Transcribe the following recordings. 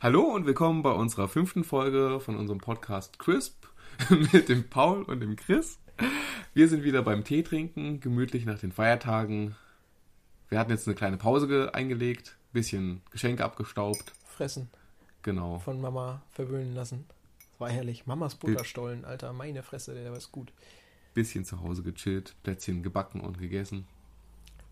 Hallo und willkommen bei unserer fünften Folge von unserem Podcast Crisp mit dem Paul und dem Chris. Wir sind wieder beim Tee trinken, gemütlich nach den Feiertagen. Wir hatten jetzt eine kleine Pause eingelegt, bisschen Geschenke abgestaubt. Fressen. Genau. Von Mama verwöhnen lassen. War herrlich. Mamas Butterstollen, Alter, meine Fresse, der war gut. Bisschen zu Hause gechillt, Plätzchen gebacken und gegessen.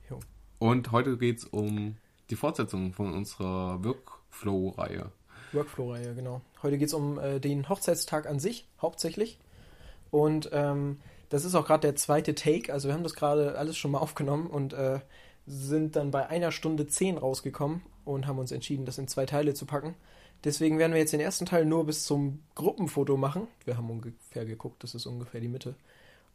Jo. Und heute geht es um die Fortsetzung von unserer Workflow-Reihe. Workflow-Reihe, genau. Heute geht es um äh, den Hochzeitstag an sich, hauptsächlich. Und ähm, das ist auch gerade der zweite Take. Also wir haben das gerade alles schon mal aufgenommen und äh, sind dann bei einer Stunde zehn rausgekommen und haben uns entschieden, das in zwei Teile zu packen. Deswegen werden wir jetzt den ersten Teil nur bis zum Gruppenfoto machen. Wir haben ungefähr geguckt, das ist ungefähr die Mitte.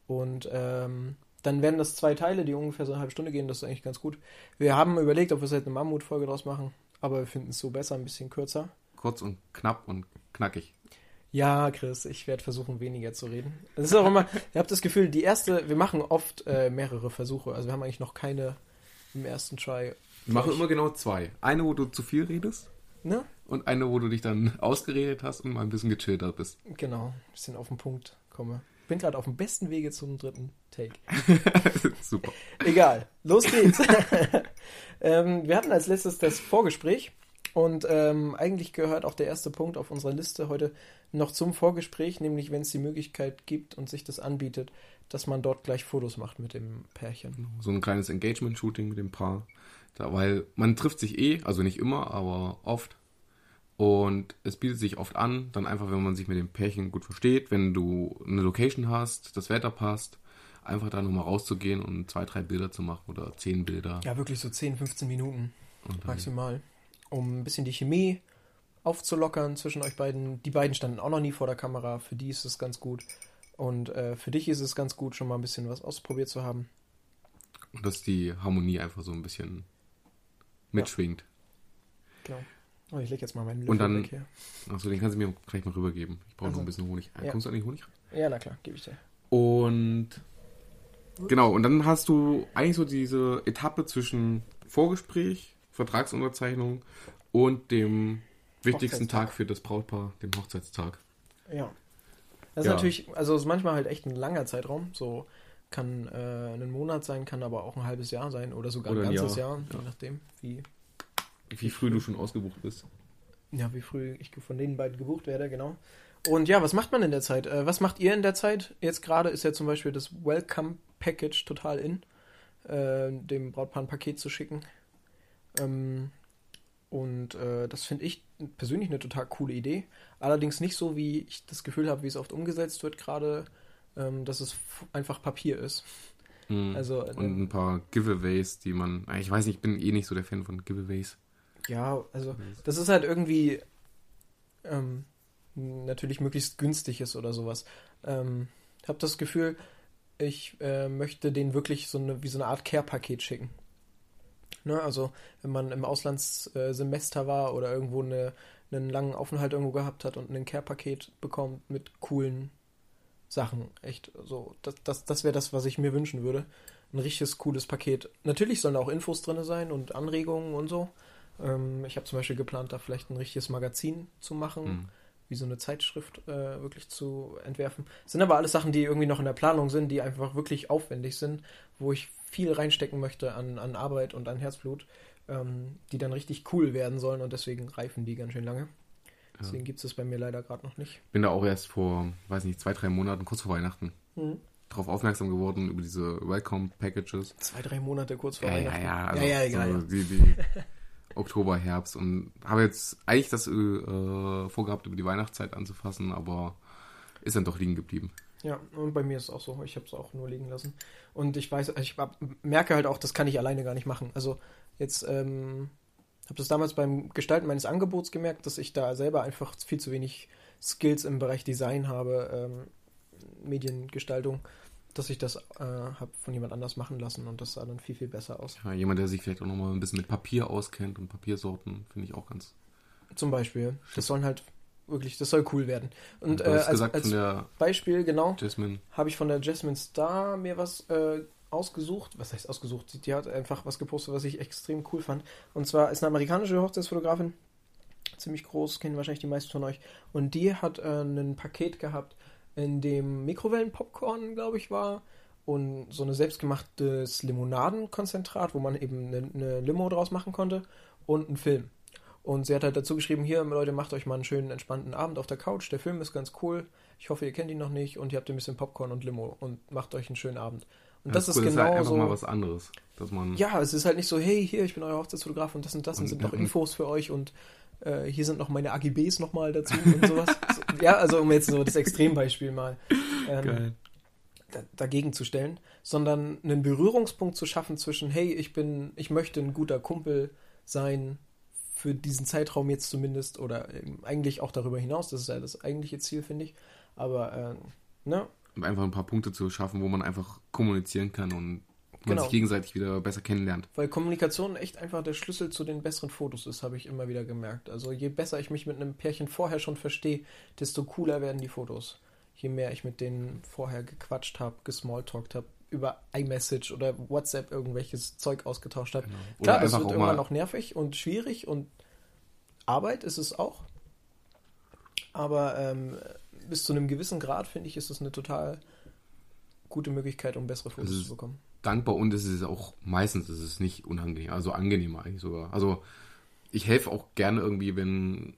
Und ähm, dann werden das zwei Teile, die ungefähr so eine halbe Stunde gehen. Das ist eigentlich ganz gut. Wir haben überlegt, ob wir vielleicht eine Mammutfolge draus machen, aber wir finden es so besser, ein bisschen kürzer. Kurz und knapp und knackig. Ja, Chris, ich werde versuchen, weniger zu reden. Es ist auch immer, ihr habt das Gefühl, die erste, wir machen oft äh, mehrere Versuche. Also wir haben eigentlich noch keine im ersten Try. Wir machen immer genau zwei. Eine, wo du zu viel redest. Ne? Und eine, wo du dich dann ausgeredet hast und mal ein bisschen gechillter bist. Genau, ein bisschen auf den Punkt komme. Bin gerade auf dem besten Wege zum dritten Take. Super. Egal, los geht's. ähm, wir hatten als letztes das Vorgespräch und ähm, eigentlich gehört auch der erste Punkt auf unserer Liste heute noch zum Vorgespräch, nämlich wenn es die Möglichkeit gibt und sich das anbietet, dass man dort gleich Fotos macht mit dem Pärchen. So ein kleines Engagement-Shooting mit dem Paar. Da, weil man trifft sich eh, also nicht immer, aber oft. Und es bietet sich oft an, dann einfach, wenn man sich mit dem Pärchen gut versteht, wenn du eine Location hast, das Wetter passt, einfach da nochmal rauszugehen und zwei, drei Bilder zu machen oder zehn Bilder. Ja, wirklich so 10, 15 Minuten maximal, um ein bisschen die Chemie aufzulockern zwischen euch beiden. Die beiden standen auch noch nie vor der Kamera, für die ist es ganz gut. Und äh, für dich ist es ganz gut, schon mal ein bisschen was ausprobiert zu haben. Und dass die Harmonie einfach so ein bisschen mitschwingt. Genau. Oh, ich lege jetzt mal meinen Und dann- weg hier. Achso, den kannst du mir gleich mal rübergeben. Ich brauche noch Also. ein bisschen Honig. Ja. Kommst du an den Honig rein? Ja, na klar, gebe ich dir. Und genau, und dann hast du eigentlich so diese Etappe zwischen Vorgespräch, Vertragsunterzeichnung und dem wichtigsten. Tag für das Brautpaar, dem Hochzeitstag. Ja. Das Ja. ist natürlich, also ist manchmal halt echt ein langer Zeitraum. So kann äh, ein Monat sein, kann aber auch ein halbes Jahr sein oder sogar Oder ein ein ganzes Jahr, Jahr, ja. je nachdem, wie, Wie früh du schon ausgebucht bist. ja, wie früh ich von den beiden gebucht werde, genau. Und ja, was macht man in der Zeit? Äh, was macht ihr in der Zeit? Jetzt gerade ist ja zum Beispiel das Welcome Package total in, äh, dem Brautpaar ein Paket zu schicken. Ähm, und äh, das finde ich persönlich eine total coole Idee. Allerdings nicht so, wie ich das Gefühl habe, wie es oft umgesetzt wird, gerade, ähm, dass es einfach Papier ist. Mhm. Also, und ein paar Giveaways, die man. Ich weiß nicht, ich bin eh nicht so der Fan von Giveaways. Ja, also das ist halt irgendwie ähm, natürlich möglichst günstig ist oder sowas. Ähm, ich habe das Gefühl, ich äh, möchte den wirklich so eine, wie so eine Art Care-Paket schicken. Ne, also wenn man im Auslandssemester war oder irgendwo eine, einen langen Aufenthalt irgendwo gehabt hat und ein Care-Paket bekommt mit coolen Sachen. Echt so, das, das, das wäre das, was ich mir wünschen würde. Ein richtiges cooles Paket. Natürlich sollen auch Infos drin sein und Anregungen und so. Ähm, ich habe zum Beispiel geplant, da vielleicht ein richtiges Magazin zu machen, Mhm. wie so eine Zeitschrift äh, wirklich zu entwerfen. Das sind aber alles Sachen, die irgendwie noch in der Planung sind, die einfach wirklich aufwendig sind, wo ich viel reinstecken möchte an, an Arbeit und an Herzblut, ähm, die dann richtig cool werden sollen und deswegen reifen die ganz schön lange. Deswegen gibt es das bei mir leider gerade noch nicht. Bin da auch erst vor, weiß nicht, zwei, drei Monaten, kurz vor Weihnachten, Mhm. darauf aufmerksam geworden über diese Welcome Packages. Zwei, drei Monate kurz vor Ja, ja, Weihnachten. ja. Also ja, ja, egal. So ja. die, die Oktober, Herbst und habe jetzt eigentlich das äh, vorgehabt, über die Weihnachtszeit anzufassen, aber ist dann doch liegen geblieben. Ja, und bei mir ist es auch so. Ich habe es auch nur liegen lassen. Und ich weiß, ich merke halt auch, das kann ich alleine gar nicht machen. Also jetzt ähm, habe das damals beim Gestalten meines Angebots gemerkt, dass ich da selber einfach viel zu wenig Skills im Bereich Design habe, ähm, Mediengestaltung, dass ich das äh, habe von jemand anders machen lassen und das sah dann viel, viel besser aus. Ja, jemand, der sich vielleicht auch nochmal ein bisschen mit Papier auskennt und Papiersorten, finde ich auch ganz. Zum Beispiel. Das sollen halt wirklich, das soll cool werden. Und du äh, als, gesagt als von der Beispiel, genau, Jasmine. habe ich von der Jasmine Star mir was äh, ausgesucht. Was heißt ausgesucht? Die hat einfach was gepostet, was ich extrem cool fand. Und zwar ist eine amerikanische Hochzeitsfotografin. ziemlich groß, kennen wahrscheinlich die meisten von euch. Und die hat äh, ein Paket gehabt, in dem Mikrowellenpopcorn, glaube ich, war. Und so ein selbstgemachtes Limonadenkonzentrat, wo man eben eine, eine Limo draus machen konnte. Und einen Film. Und sie hat halt dazu geschrieben, hier, Leute, macht euch mal einen schönen, entspannten Abend auf der Couch. Der Film ist ganz cool. Ich hoffe, ihr kennt ihn noch nicht. Und ihr habt ein bisschen Popcorn und Limo. Und macht euch einen schönen Abend. Und das, das ist cool, genau halt einfach so. mal was anderes. Dass man Ja, es ist halt nicht so, hey, hier, ich bin euer Hochzeitsfotograf und das und das und Und- sind noch und- Infos für euch und äh, hier sind noch meine AGBs nochmal dazu und sowas. Ja, also um jetzt so das Extrembeispiel mal ähm, da, dagegen zu stellen, sondern einen Berührungspunkt zu schaffen zwischen, hey, ich bin, ich möchte ein guter Kumpel sein für diesen Zeitraum jetzt zumindest oder ähm, eigentlich auch darüber hinaus, das ist ja das eigentliche Ziel, finde ich. Aber äh, ne, einfach ein paar Punkte zu schaffen, wo man einfach kommunizieren kann und man Genau. sich gegenseitig wieder besser kennenlernt. Weil Kommunikation echt einfach der Schlüssel zu den besseren Fotos ist, habe ich immer wieder gemerkt. Also je besser ich mich mit einem Pärchen vorher schon verstehe, desto cooler werden die Fotos. Je mehr ich mit denen vorher gequatscht habe, gesmalltalkt habe, über iMessage oder WhatsApp irgendwelches Zeug ausgetauscht habe. Genau. Klar, das wird irgendwann mal noch nervig und schwierig und Arbeit ist es auch. Aber ähm, bis zu einem gewissen Grad, finde ich, ist es eine total gute Möglichkeit, um bessere Fotos ist- zu bekommen. Dankbar und es ist auch meistens ist es nicht unangenehm, also angenehmer eigentlich sogar. Also ich helfe auch gerne irgendwie, wenn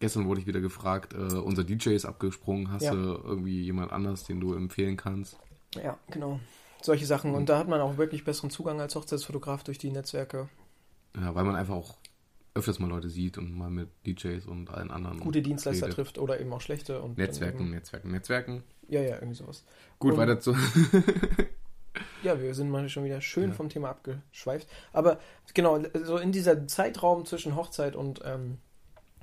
gestern wurde ich wieder gefragt, äh, unser DJ ist abgesprungen, hast Ja. du irgendwie jemand anders, den du empfehlen kannst? Ja, genau. Solche Sachen. Und da hat man auch wirklich besseren Zugang als Hochzeitsfotograf durch die Netzwerke. Ja, weil man einfach auch öfters mal Leute sieht und mal mit DJs und allen anderen Gute Dienstleister redet. trifft oder eben auch schlechte. Und Netzwerken, Eben, Netzwerken, Netzwerken. ja, ja, irgendwie sowas. Gut, Und- weiter zu. Ja, wir sind mal schon wieder schön Ja. vom Thema abgeschweift. Aber genau, so in dieser Zeitraum zwischen Hochzeit und ähm,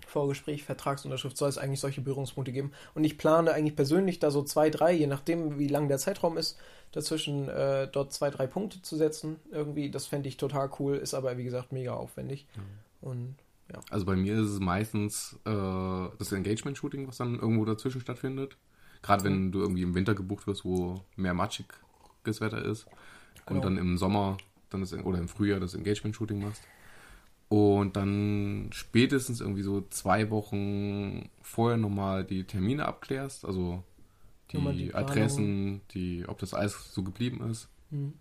Vorgespräch, Vertragsunterschrift soll es eigentlich solche Berührungspunkte geben. Und ich plane eigentlich persönlich da so zwei, drei, je nachdem, wie lang der Zeitraum ist, dazwischen äh, dort zwei, drei Punkte zu setzen. Irgendwie, das fände ich total cool, ist aber wie gesagt mega aufwendig. Und Also bei mir ist es meistens äh, das Engagement-Shooting, was dann irgendwo dazwischen stattfindet. Gerade wenn du irgendwie im Winter gebucht wirst, wo mehr matschiges Wetter ist. Genau. Und dann im Sommer dann das, oder im Frühjahr das Engagement-Shooting machst. Und dann spätestens irgendwie so zwei Wochen vorher nochmal die Termine abklärst. Also die, die. Adressen, die, ob das alles so geblieben ist. hm,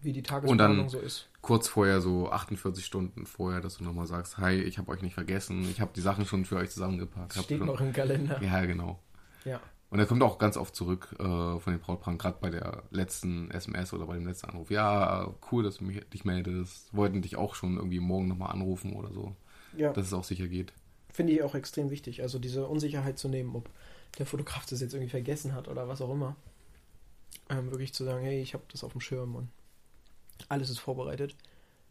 wie die Und Tagesplanung dann- so ist. kurz vorher, so 48 Stunden vorher, dass du nochmal sagst, hi, ich habe euch nicht vergessen, ich habe die Sachen schon für euch zusammengepackt. Steht noch im Kalender. Ja, genau. Ja. Und er kommt auch ganz oft zurück äh, von den Brautpaaren, gerade bei der letzten SMS oder bei dem letzten Anruf. Ja, cool, dass du mich, dich meldest. Wollten dich auch schon irgendwie morgen nochmal anrufen oder so, Ja. dass es auch sicher geht. Finde ich auch extrem wichtig. Also diese Unsicherheit zu nehmen, ob der Fotograf das jetzt irgendwie vergessen hat oder was auch immer. Ähm, wirklich zu sagen, hey, ich habe das auf dem Schirm und alles ist vorbereitet.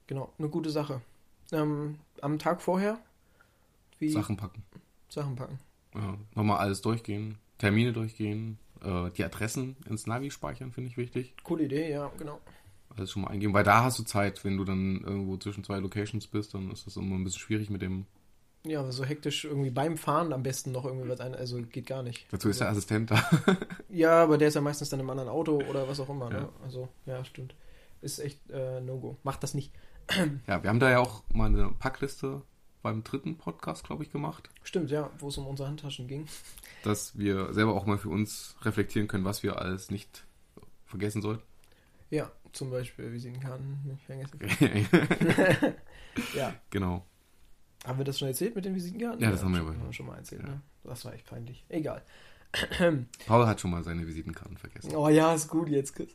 Genau, eine gute Sache. Ähm, am Tag vorher, wie Sachen packen. Sachen packen. Ja, nochmal alles durchgehen, Termine durchgehen, äh, die Adressen ins Navi speichern, finde ich wichtig. Coole Idee, ja, genau. Alles schon mal eingeben, weil da hast du Zeit, wenn du dann irgendwo zwischen zwei Locations bist, dann ist das immer ein bisschen schwierig mit dem. Ja, aber so hektisch irgendwie beim Fahren am besten noch irgendwie was ein, also geht gar nicht. Dazu ist der also, Assistent da. Ja, aber der ist ja meistens dann im anderen Auto oder was auch immer. Ne? Ja. Also, ja, stimmt. Ist echt äh, No-Go. Macht das nicht. Ja, wir haben da ja auch mal eine Packliste beim dritten Podcast, glaube ich, gemacht, Stimmt, ja, wo es um unsere Handtaschen ging. dass wir selber auch mal für uns reflektieren können, was wir alles nicht vergessen sollten. Ja, zum Beispiel Visitenkarten nicht vergessen. Ja. genau. Haben wir das schon erzählt mit den Visitenkarten? Ja, das haben wir schon, aber- schon mal erzählt. ja. Ne? Das war echt peinlich. Egal. Paul hat schon mal seine Visitenkarten vergessen. Oh ja, ist gut jetzt. Chris.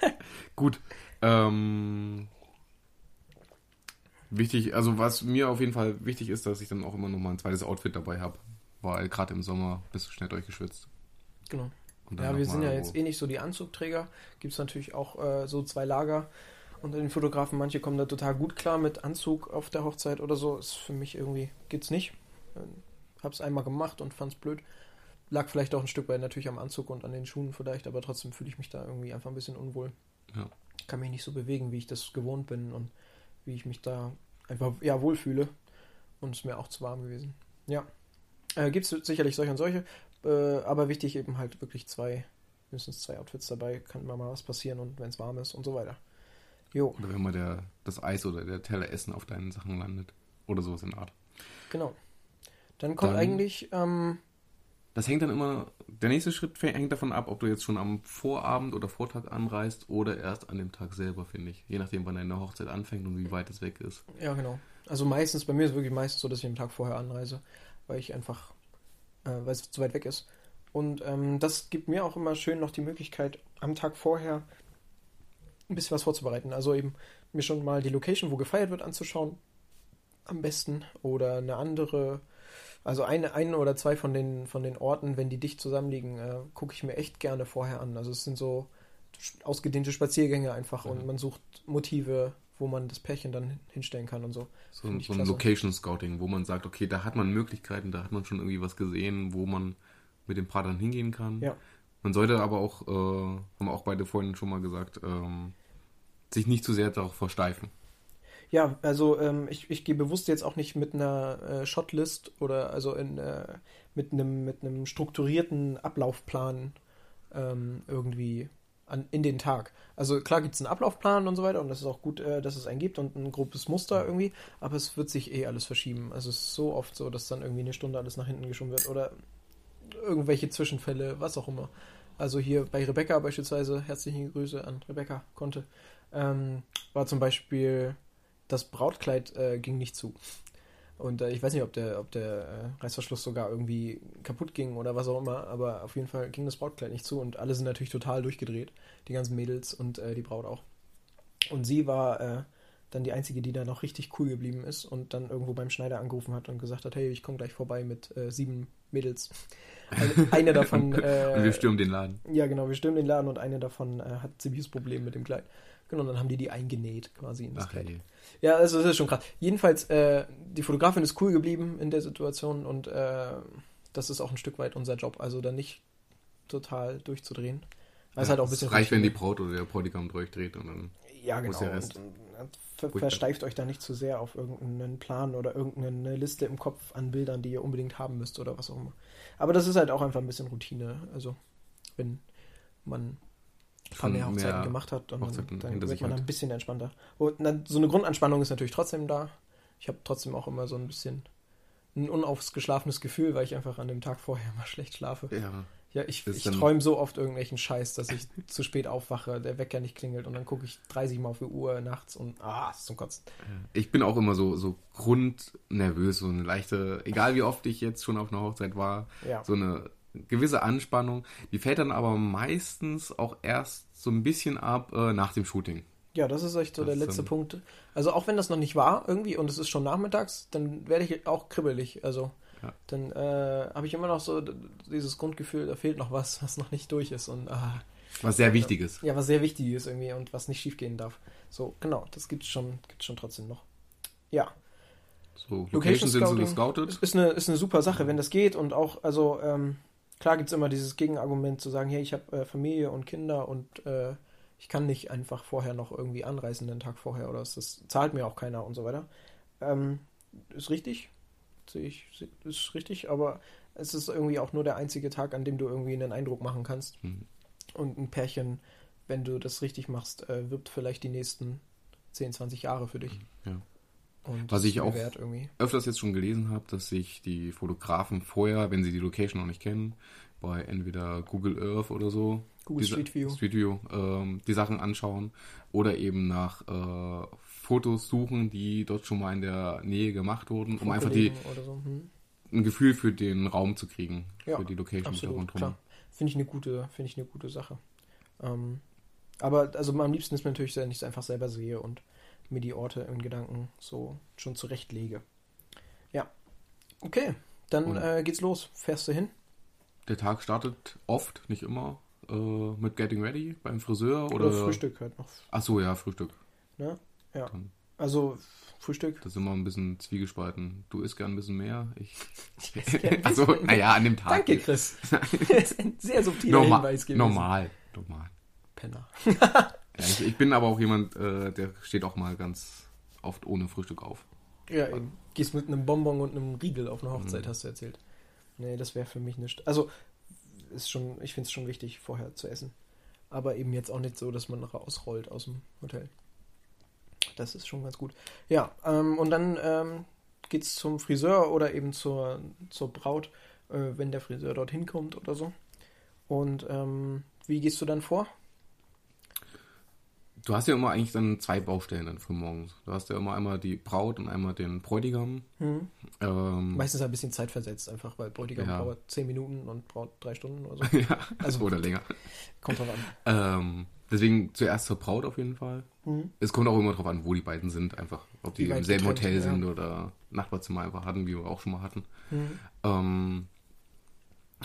Gut. Ähm, wichtig, also was mir auf jeden Fall wichtig ist, dass ich dann auch immer noch mal ein zweites Outfit dabei habe. Weil gerade im Sommer bist du schnell durchgeschwitzt. Genau. Ja, wir sind ja jetzt eh nicht so die Anzugträger. Gibt es natürlich auch äh, so zwei Lager unter den Fotografen. Manche kommen da total gut klar mit Anzug auf der Hochzeit oder so. Ist für mich irgendwie, geht's nicht. Ähm, Hab's einmal gemacht und fand's blöd. Lag vielleicht auch ein Stück weit natürlich am Anzug und an den Schuhen vielleicht, aber trotzdem fühle ich mich da irgendwie einfach ein bisschen unwohl. Ja. Kann mich nicht so bewegen, wie ich das gewohnt bin und wie ich mich da einfach ja wohlfühle. Und es ist mir auch zu warm gewesen. Ja. Äh, Gibt es sicherlich solche und solche, äh, aber wichtig eben halt wirklich zwei, mindestens zwei Outfits dabei, kann mal was passieren und wenn es warm ist und so weiter. Jo, Oder wenn mal der, das Eis oder der Teller Essen auf deinen Sachen landet. Oder sowas in der Art. genau. Dann kommt Dann- eigentlich, ähm, Das hängt dann immer, der nächste Schritt hängt davon ab, ob du jetzt schon am Vorabend oder Vortag anreist oder erst an dem Tag selber, finde ich. Je nachdem, wann deine Hochzeit anfängt und wie weit es weg ist. ja genau. Also meistens, bei mir ist es wirklich meistens so, dass ich einen Tag vorher anreise, weil ich einfach, äh, weil es zu weit weg ist. Und ähm, das gibt mir auch immer schön noch die Möglichkeit, am Tag vorher ein bisschen was vorzubereiten. Also eben mir schon mal die Location, wo gefeiert wird, anzuschauen. Am besten. Oder eine andere, also eine, eine oder zwei von den, von den Orten, wenn die dicht zusammenliegen, äh, gucke ich mir echt gerne vorher an. Also es sind so ausgedehnte Spaziergänge einfach und Mhm. man sucht Motive, wo man das Pärchen dann hinstellen kann und so. So, ein- so ein. Location Scouting, wo man sagt, okay, da hat man Möglichkeiten, da hat man schon irgendwie was gesehen, wo man mit dem Paar dann hingehen kann. Ja. Man sollte aber auch, äh, haben auch beide vorhin schon mal gesagt, ähm, sich nicht zu sehr darauf versteifen. Ja, also ähm, ich, ich gehe bewusst jetzt auch nicht mit einer äh, Shotlist oder also in, äh, mit einem mit strukturierten Ablaufplan ähm, irgendwie an, in den Tag. Also klar gibt es einen Ablaufplan und so weiter und das ist auch gut, äh, dass es einen gibt und ein grobes Muster irgendwie, aber es wird sich eh alles verschieben. Also es ist so oft so, dass dann irgendwie eine Stunde alles nach hinten geschoben wird oder irgendwelche Zwischenfälle, was auch immer. Also hier bei Rebecca beispielsweise, herzliche Grüße an Rebecca Conte, ähm, war zum Beispiel das Brautkleid äh, ging nicht zu. Und äh, ich weiß nicht, ob der, ob der äh, Reißverschluss sogar irgendwie kaputt ging oder was auch immer, aber auf jeden Fall ging das Brautkleid nicht zu und alle sind natürlich total durchgedreht, die ganzen Mädels und äh, die Braut auch. Und sie war äh, dann die einzige, die da noch richtig cool geblieben ist und dann irgendwo beim Schneider angerufen hat und gesagt hat, hey, ich komme gleich vorbei mit äh, sieben Mädels. Eine, eine davon. Äh, Und wir stürmen den Laden. ja, genau, wir stürmen den Laden und eine davon äh, hat ziemliches Problem mit dem Kleid. Genau, dann haben die die eingenäht quasi in das Ach, Kleid. hey. Ja, also das ist schon krass. Jedenfalls, äh, die Fotografin ist cool geblieben in der Situation und äh, das ist auch ein Stück weit unser Job. Also da nicht total durchzudrehen. Das ist halt auch ein bisschen es reicht, wenn die. Braut oder der Bräutigam durchdreht und dann. Ja, genau. ist der Rest? Und, und ver versteift euch da nicht zu sehr auf irgendeinen Plan oder irgendeine Liste im Kopf an Bildern, die ihr unbedingt haben müsst oder was auch immer. Aber das ist halt auch einfach ein bisschen Routine. Also, wenn man ein paar mehr Hochzeiten mehr gemacht hat, dann, Hochzeiten dann wird man hat. ein bisschen entspannter. Und dann, so eine Grundanspannung ist natürlich trotzdem da. Ich habe trotzdem auch immer so ein bisschen ein unausgeschlafenes Gefühl, weil ich einfach an dem Tag vorher mal schlecht schlafe. Ja. Ja, ich, ich träume so oft irgendwelchen Scheiß, dass ich zu spät aufwache, der Wecker nicht klingelt und dann gucke ich 30 Mal auf die Uhr nachts und ah, ist zum Kotzen. Ich bin auch immer so, so grundnervös, so eine leichte, egal wie oft ich jetzt schon auf einer Hochzeit war, Ja. so eine gewisse Anspannung. Die fällt dann aber meistens auch erst so ein bisschen ab äh, nach dem Shooting. Ja, das ist echt so Das der letzte Punkt. Also auch wenn das noch nicht war irgendwie und es ist schon nachmittags, dann werde ich auch kribbelig. Also Ja. dann äh, habe ich immer noch so dieses Grundgefühl, da fehlt noch was, was noch nicht durch ist und ah, Was sehr wichtig ist. ja, was sehr wichtig ist irgendwie und was nicht schiefgehen darf. So, genau, das gibt's schon, gibt's schon trotzdem noch. Ja, So, Location Locations sind so gescoutet. ist, eine, ist eine super Sache, wenn das geht und auch, also ähm, klar gibt es immer dieses Gegenargument zu sagen, hey, ich habe äh, Familie und Kinder und äh, ich kann nicht einfach vorher noch irgendwie anreisen, den Tag vorher oder es- das zahlt mir auch keiner und so weiter. Ähm, ist richtig, sehe ich, ist richtig, aber es ist irgendwie auch nur der einzige Tag, an dem du irgendwie einen Eindruck machen kannst. Mhm. Und ein Pärchen, wenn du das richtig machst, äh, wirbt vielleicht die nächsten 10, 20 Jahre für dich. Ja. Und Was ich auch- wert irgendwie. öfters jetzt schon gelesen habe, dass sich die Fotografen vorher, wenn sie die Location noch nicht kennen, bei entweder Google Earth oder so, Google Street View. Street View ähm, die Sachen anschauen oder eben nach äh, Fotos suchen, die dort schon mal in der Nähe gemacht wurden, um einfach die, so. Hm. ein Gefühl für den Raum zu kriegen, Ja, für die Location Absolut, klar. Finde ich eine gute, finde ich eine gute Sache. Ähm, aber also am liebsten ist mir natürlich, wenn ich es einfach selber sehe und mir die Orte in Gedanken so schon zurechtlege. Ja. Okay, dann äh, geht's los. Fährst du hin? Der Tag startet oft, nicht immer, äh, mit Getting Ready beim Friseur Oder, oder, Frühstück halt noch. Ach so, ja, Frühstück. Ne? Ja. Dann- Also Frühstück. Das ist immer ein bisschen zwiegespalten. Du isst gern ein bisschen mehr, ich. Ich esse gern also, naja, an dem Tag. Danke, Chris. das ist ein sehr subtiler Normal, Hinweis gewesen. normal, normal. Penner. Ja, ich, ich bin aber auch jemand, äh, der steht auch mal ganz oft ohne Frühstück auf. Ja, eben. Gehst mit einem Bonbon und einem Riegel auf eine Hochzeit, Mhm. hast du erzählt. Nee, das wäre für mich nicht. Also, ist schon, ich finde es schon wichtig, vorher zu essen. Aber eben jetzt auch nicht so, dass man rausrollt aus dem Hotel. Das ist schon ganz gut. Ja, ähm, und dann ähm, geht's zum Friseur oder eben zur, zur Braut, äh, wenn der Friseur dorthin kommt oder so. Und ähm, wie gehst du dann vor? Du hast ja immer eigentlich dann zwei Baustellen dann für morgens. Du hast ja immer einmal die Braut und einmal den Bräutigam. Mhm. Ähm, Meistens ein bisschen zeitversetzt einfach, weil Bräutigam Ja. dauert zehn Minuten und Braut drei Stunden oder so. ja, Also- oder länger. Kommt drauf an. Ähm, deswegen zuerst zur Braut auf jeden Fall. Mhm. Es kommt auch immer drauf an, wo die beiden sind, einfach. Ob die weit im selben Hotel ja. sind oder Nachbarzimmer einfach hatten, wie wir auch schon mal hatten. Mhm. Ähm,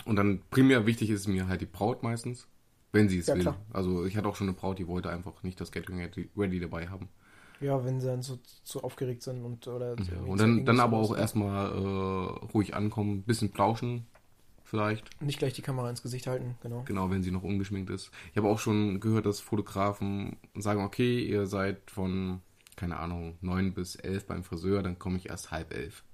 und dann primär wichtig ist mir halt die Braut meistens, wenn sie es Ja, will. klar. Also ich hatte auch schon eine Braut, die wollte einfach nicht das Catering ready dabei haben. Ja, wenn sie dann so zu aufgeregt sind und oder Ja, und dann, dann aber auch so. erstmal äh, ruhig ankommen, bisschen plauschen vielleicht. nicht gleich die Kamera ins Gesicht halten, genau. Genau, wenn sie noch ungeschminkt ist. Ich habe auch schon gehört, dass Fotografen sagen, okay, ihr seid von, keine Ahnung, 9 bis 11 beim Friseur, dann komme ich erst halb elf.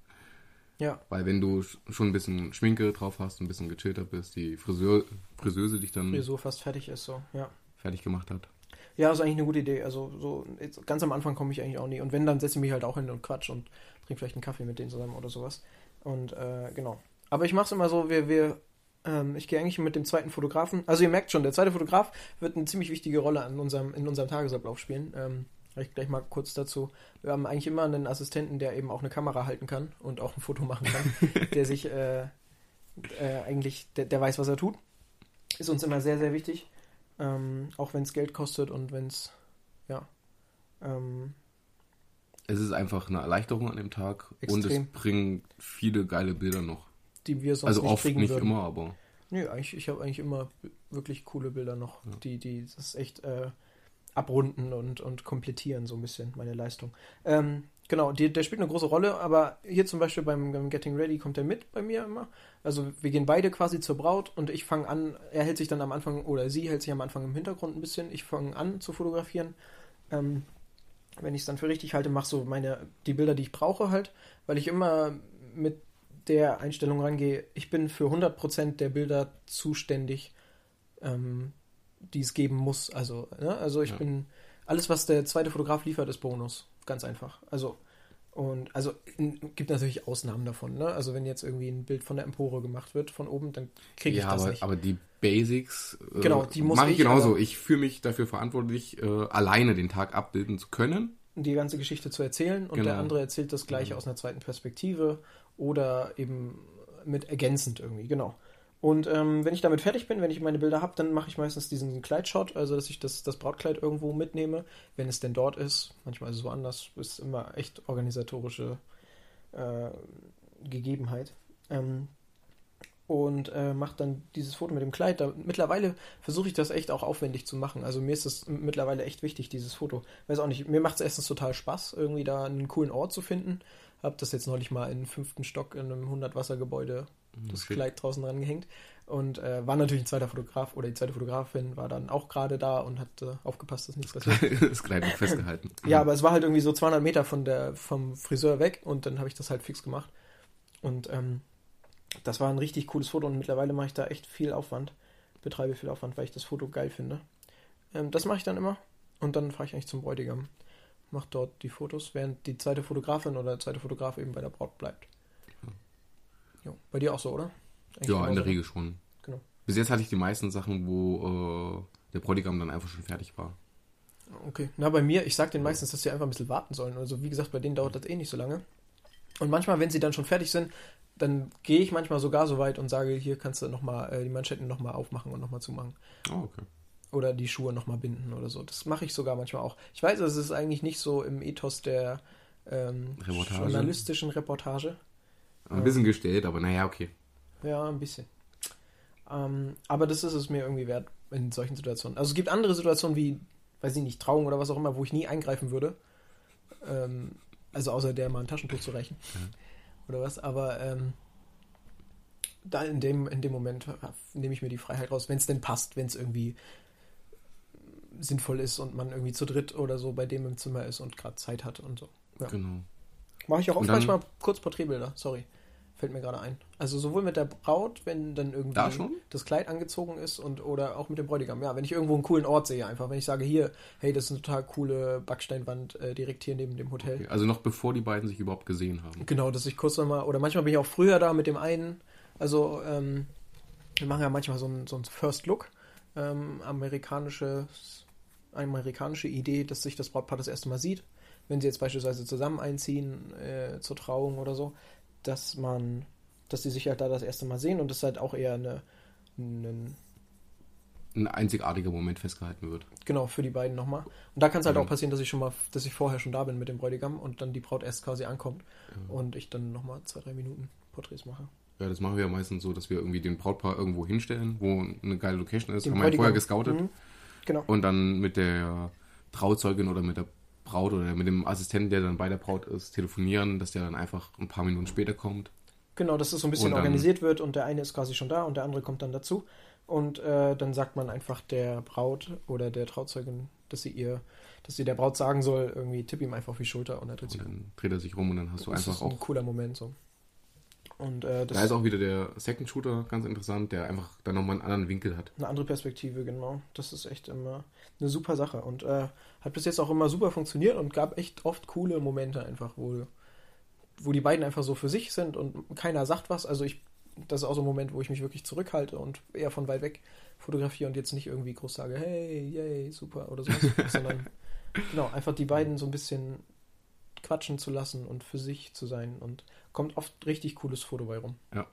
Ja, Weil wenn du sch- schon ein bisschen Schminke drauf hast, ein bisschen gechillter bist, die Friseur, Friseuse dich dann Frisur fast fertig ist so, ja. fertig gemacht hat. Ja, ist eigentlich eine gute Idee. Also so jetzt, ganz am Anfang komme ich eigentlich auch nie. Und wenn, dann setze ich mich halt auch hin und quatsch und trinke vielleicht einen Kaffee mit denen zusammen oder sowas. Und äh, genau. Aber ich mache es immer so, wir, wir, ähm, ich gehe eigentlich mit dem zweiten Fotografen. Also ihr merkt schon, der zweite Fotograf wird eine ziemlich wichtige Rolle an unserem, in unserem Tagesablauf spielen. Ähm, ich gleich mal kurz dazu. Wir haben eigentlich immer einen Assistenten, der eben auch eine Kamera halten kann und auch ein Foto machen kann, der sich äh, äh, eigentlich, der, der weiß, was er tut. Ist uns immer sehr, sehr wichtig. Ähm, auch wenn es Geld kostet und wenn es, ja. Ähm, Es ist einfach eine Erleichterung an dem Tag und Extrem. es bringt viele geile Bilder noch. Die wir sonst also nicht oft kriegen nicht würden. immer, aber Nö, eigentlich, ich habe eigentlich immer wirklich coole Bilder noch, Ja. die, die das echt äh, abrunden und, und komplettieren so ein bisschen meine Leistung. Ähm, genau, die, der spielt eine große Rolle, aber hier zum Beispiel beim, beim Getting Ready kommt er mit bei mir immer. Also wir gehen beide quasi zur Braut und ich fange an, er hält sich dann am Anfang oder sie hält sich am Anfang im Hintergrund ein bisschen, ich fange an zu fotografieren. Ähm, wenn ich es dann für richtig halte, mache so meine die Bilder, die ich brauche halt, weil ich immer mit der Einstellung rangehe, ich bin für 100% der Bilder zuständig, ähm, die es geben muss. Also, ne? also ich Ja. bin, alles, was der zweite Fotograf liefert, ist Bonus. Ganz einfach. Also, und also in, gibt natürlich Ausnahmen davon. Ne? Also wenn jetzt irgendwie ein Bild von der Empore gemacht wird, von oben, dann kriege ich ja, das aber, nicht. aber die Basics äh, Genau, die muss mache ich genauso. aber- Ich fühle mich dafür verantwortlich, äh, alleine den Tag abbilden zu können. die ganze Geschichte zu erzählen und Genau. der andere erzählt das gleiche Genau. aus einer zweiten Perspektive oder eben mit ergänzend irgendwie, genau. Und ähm, wenn ich damit fertig bin, wenn ich meine Bilder habe, dann mache ich meistens diesen Kleidshot, also dass ich das, das Brautkleid irgendwo mitnehme, wenn es denn dort ist. Manchmal ist es woanders, ist immer echt organisatorische äh, Gegebenheit. Ähm, und äh, mache dann dieses Foto mit dem Kleid. Da, mittlerweile versuche ich das echt auch aufwendig zu machen. Also mir ist es mittlerweile echt wichtig, dieses Foto. Weiß auch nicht, mir macht es erstens total Spaß, irgendwie da einen coolen Ort zu finden. Hab das jetzt neulich mal im fünften Stock in einem 100-Wasser-Gebäude das Schick. Kleid draußen dran gehängt. Und äh, war natürlich ein zweiter Fotograf oder die zweite Fotografin war dann auch gerade da und hat äh, aufgepasst, dass nichts passiert. das Kleid wird festgehalten. Ja, aber es war halt irgendwie so 200 Meter von der, vom Friseur weg und dann habe ich das halt fix gemacht. Und ähm, das war ein richtig cooles Foto und mittlerweile mache ich da echt viel Aufwand, betreibe viel Aufwand, weil ich das Foto geil finde. Ähm, das mache ich dann immer und dann fahre ich eigentlich zum Bräutigam, mache dort die Fotos, während die zweite Fotografin oder der zweite Fotograf eben bei der Braut bleibt. Jo, bei dir auch so, oder? Eigentlich Ja, in der ne? Regel schon. Genau. Bis jetzt hatte ich die meisten Sachen, wo äh, der Bräutigam dann einfach schon fertig war. Okay. Na, bei mir, ich sag denen meistens, dass sie einfach ein bisschen warten sollen. Also, wie gesagt, bei denen dauert das eh nicht so lange. Und manchmal, wenn sie dann schon fertig sind, dann gehe ich manchmal sogar so weit und sage, hier kannst du nochmal äh, die Manschetten nochmal aufmachen und nochmal zumachen. Oh, okay. Oder die Schuhe nochmal binden oder so. Das mache ich sogar manchmal auch. Ich weiß, es ist eigentlich nicht so im Ethos der ähm, Reportage. journalistischen Reportage. Ein bisschen gestellt, aber naja, okay. Ja, ein bisschen. Ähm, aber das ist es mir irgendwie wert in solchen Situationen. Also es gibt andere Situationen wie, weiß ich nicht, Trauung oder was auch immer, wo ich nie eingreifen würde. Ähm, also außer der mal ein Taschentuch zu reichen. Ja. Oder was. Aber ähm, da in dem, in dem Moment nehme ich mir die Freiheit raus, wenn es denn passt, wenn es irgendwie sinnvoll ist und man irgendwie zu dritt oder so bei dem im Zimmer ist und gerade Zeit hat und so. Ja. Genau. Mache ich auch oft manchmal kurz Porträtbilder, sorry. Fällt mir gerade ein. Also sowohl mit der Braut, wenn dann irgendwie Da das Kleid angezogen ist und oder auch mit dem Bräutigam. Ja, wenn ich irgendwo einen coolen Ort sehe, einfach. Wenn ich sage, hier, hey, das ist eine total coole Backsteinwand äh, direkt hier neben dem Hotel. Okay, Also noch bevor die beiden sich überhaupt gesehen haben. Genau, dass ich kurz nochmal, oder manchmal bin ich auch früher da mit dem einen. Also, ähm, wir machen ja manchmal so ein, so ein First Look. Ähm, amerikanische, amerikanische Idee, dass sich das Brautpaar das erste Mal sieht. Wenn sie jetzt beispielsweise zusammen einziehen äh, zur Trauung oder so, dass man, dass sie sich halt da das erste Mal sehen und das halt auch eher eine, ein Ein einzigartiger Moment festgehalten wird. Genau, für die beiden nochmal. Und da kann es halt Mhm. auch passieren, dass ich schon mal, dass ich vorher schon da bin mit dem Bräutigam und dann die Braut erst quasi ankommt und ich dann nochmal zwei, drei Minuten Porträts mache. Ja, das machen wir ja meistens so, dass wir irgendwie den Brautpaar irgendwo hinstellen, wo eine geile Location ist. Den haben wir ja vorher gescoutet. Mhm. Genau. Und dann mit der Trauzeugin oder mit der Braut oder mit dem Assistenten, der dann bei der Braut ist, telefonieren, dass der dann einfach ein paar Minuten später kommt. Genau, dass es so ein bisschen dann- organisiert wird und der eine ist quasi schon da und der andere kommt dann dazu. Und äh, dann sagt man einfach der Braut oder der Trauzeugin, dass sie ihr, dass sie der Braut sagen soll, irgendwie tipp ihm einfach auf die Schulter und er dreht Und sich um. dann dreht er sich rum und dann hast du Das einfach ist ein auch. cooler Moment so. Und äh, Da ist auch wieder der Second Shooter ganz interessant, der einfach dann nochmal einen anderen Winkel hat. Eine andere Perspektive, genau. Das ist echt immer eine super Sache und äh, hat bis jetzt auch immer super funktioniert und gab echt oft coole Momente einfach, wo, wo die beiden einfach so für sich sind und keiner sagt was. Also ich, das ist auch so ein Moment, wo ich mich wirklich zurückhalte und eher von weit weg fotografiere und jetzt nicht irgendwie groß sage, hey, yay, super oder sowas, sondern genau, einfach die beiden so ein bisschen quatschen zu lassen und für sich zu sein und kommt oft richtig cooles Foto bei rum. Ja.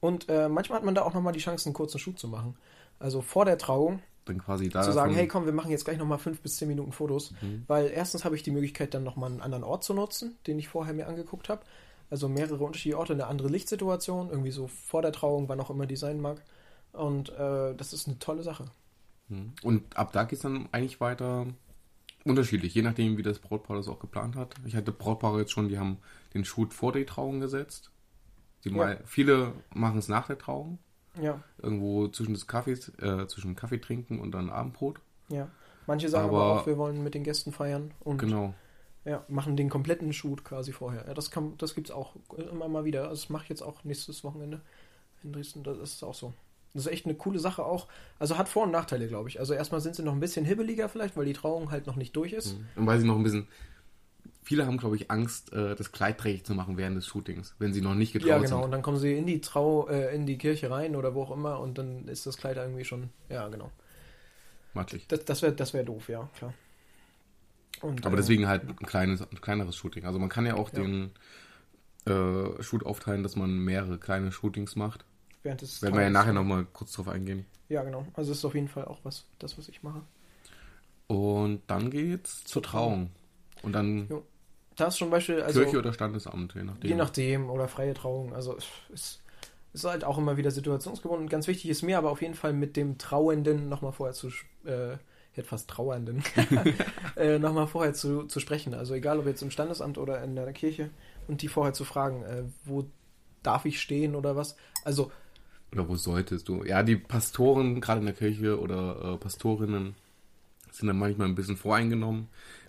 Und äh, manchmal hat man da auch nochmal die Chance, einen kurzen Shoot zu machen. Also vor der Trauung Dann quasi da. zu sagen, hey komm, wir machen jetzt gleich nochmal fünf bis zehn Minuten Fotos. Mhm. Weil erstens habe ich die Möglichkeit, dann nochmal einen anderen Ort zu nutzen, den ich vorher mir angeguckt habe. Also mehrere unterschiedliche Orte, eine andere Lichtsituation, irgendwie so vor der Trauung, wann auch immer die sein mag. Und äh, das ist eine tolle Sache. Mhm. Und ab da geht es dann eigentlich weiter unterschiedlich, je nachdem, wie das Brautpaar das auch geplant hat. Ich hatte Brautpaare jetzt schon, die haben den Shoot vor der Trauung gesetzt. Die Ja. mal, viele machen es nach der Trauung, Ja, irgendwo zwischen des Kaffees, äh, zwischen Kaffee trinken und dann Abendbrot. ja. Manche sagen aber, Aber- auch, wir wollen mit den Gästen feiern und Genau. ja, machen den kompletten Shoot quasi vorher. Ja, das kann, das gibt's auch immer mal wieder. Das mache ich jetzt auch nächstes Wochenende in Dresden. Das ist auch so. Das ist echt eine coole Sache auch. Also hat Vor- und Nachteile, glaube ich. Also erstmal sind sie noch ein bisschen hibbeliger vielleicht, weil die Trauung halt noch nicht durch ist. Und weil sie noch ein bisschen. Viele haben, glaube ich, Angst, äh, das Kleid trächtig zu machen während des Shootings, wenn sie noch nicht getraut Ja, genau. sind. Und dann kommen sie in die Trau, äh, in die Kirche rein oder wo auch immer und dann ist das Kleid irgendwie schon. Ja, genau. Matschig. Das, das wäre das wär doof, ja, klar. Und, Aber äh, deswegen halt ein, kleines, ein kleineres Shooting. Also man kann ja auch Ja. den äh, Shoot aufteilen, dass man mehrere kleine Shootings macht. Während des Werden wir ja nachher nochmal kurz drauf eingehen. Ja, genau. Also ist auf jeden Fall auch was, das, was ich mache. Und dann geht's zur Trauung. Und dann Jo. Da ist zum Beispiel, also Kirche oder Standesamt, je nachdem. je nachdem, oder freie Trauung. Also es ist halt auch immer wieder situationsgebunden. Ganz wichtig ist mir aber auf jeden Fall mit dem Trauenden nochmal vorher zu, äh, fast Trauernden, äh, nochmal vorher zu, zu sprechen. Also egal ob jetzt im Standesamt oder in der Kirche und die vorher zu fragen, äh, wo darf ich stehen oder was. Also Oder wo solltest du? Ja, die Pastoren, gerade in der Kirche oder äh, Pastorinnen, sind dann manchmal ein bisschen voreingenommen,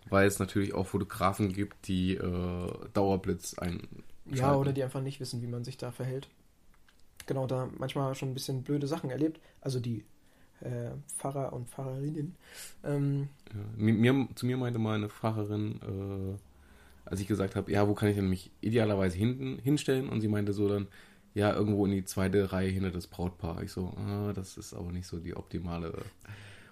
weil es natürlich auch Fotografen gibt, die äh, Dauerblitz ein. Ja, oder die einfach nicht wissen, wie man sich da verhält. Genau, da manchmal schon ein bisschen blöde Sachen erlebt. Also die äh, Pfarrer und Pfarrerinnen. Ähm, Ja, mir, mir, zu mir meinte mal eine Pfarrerin, äh, als ich gesagt habe, ja, wo kann ich denn mich idealerweise hinten hinstellen? Und sie meinte so dann, ja, irgendwo in die zweite Reihe hinter das Brautpaar. Ich so, ah, das ist aber nicht so die optimale.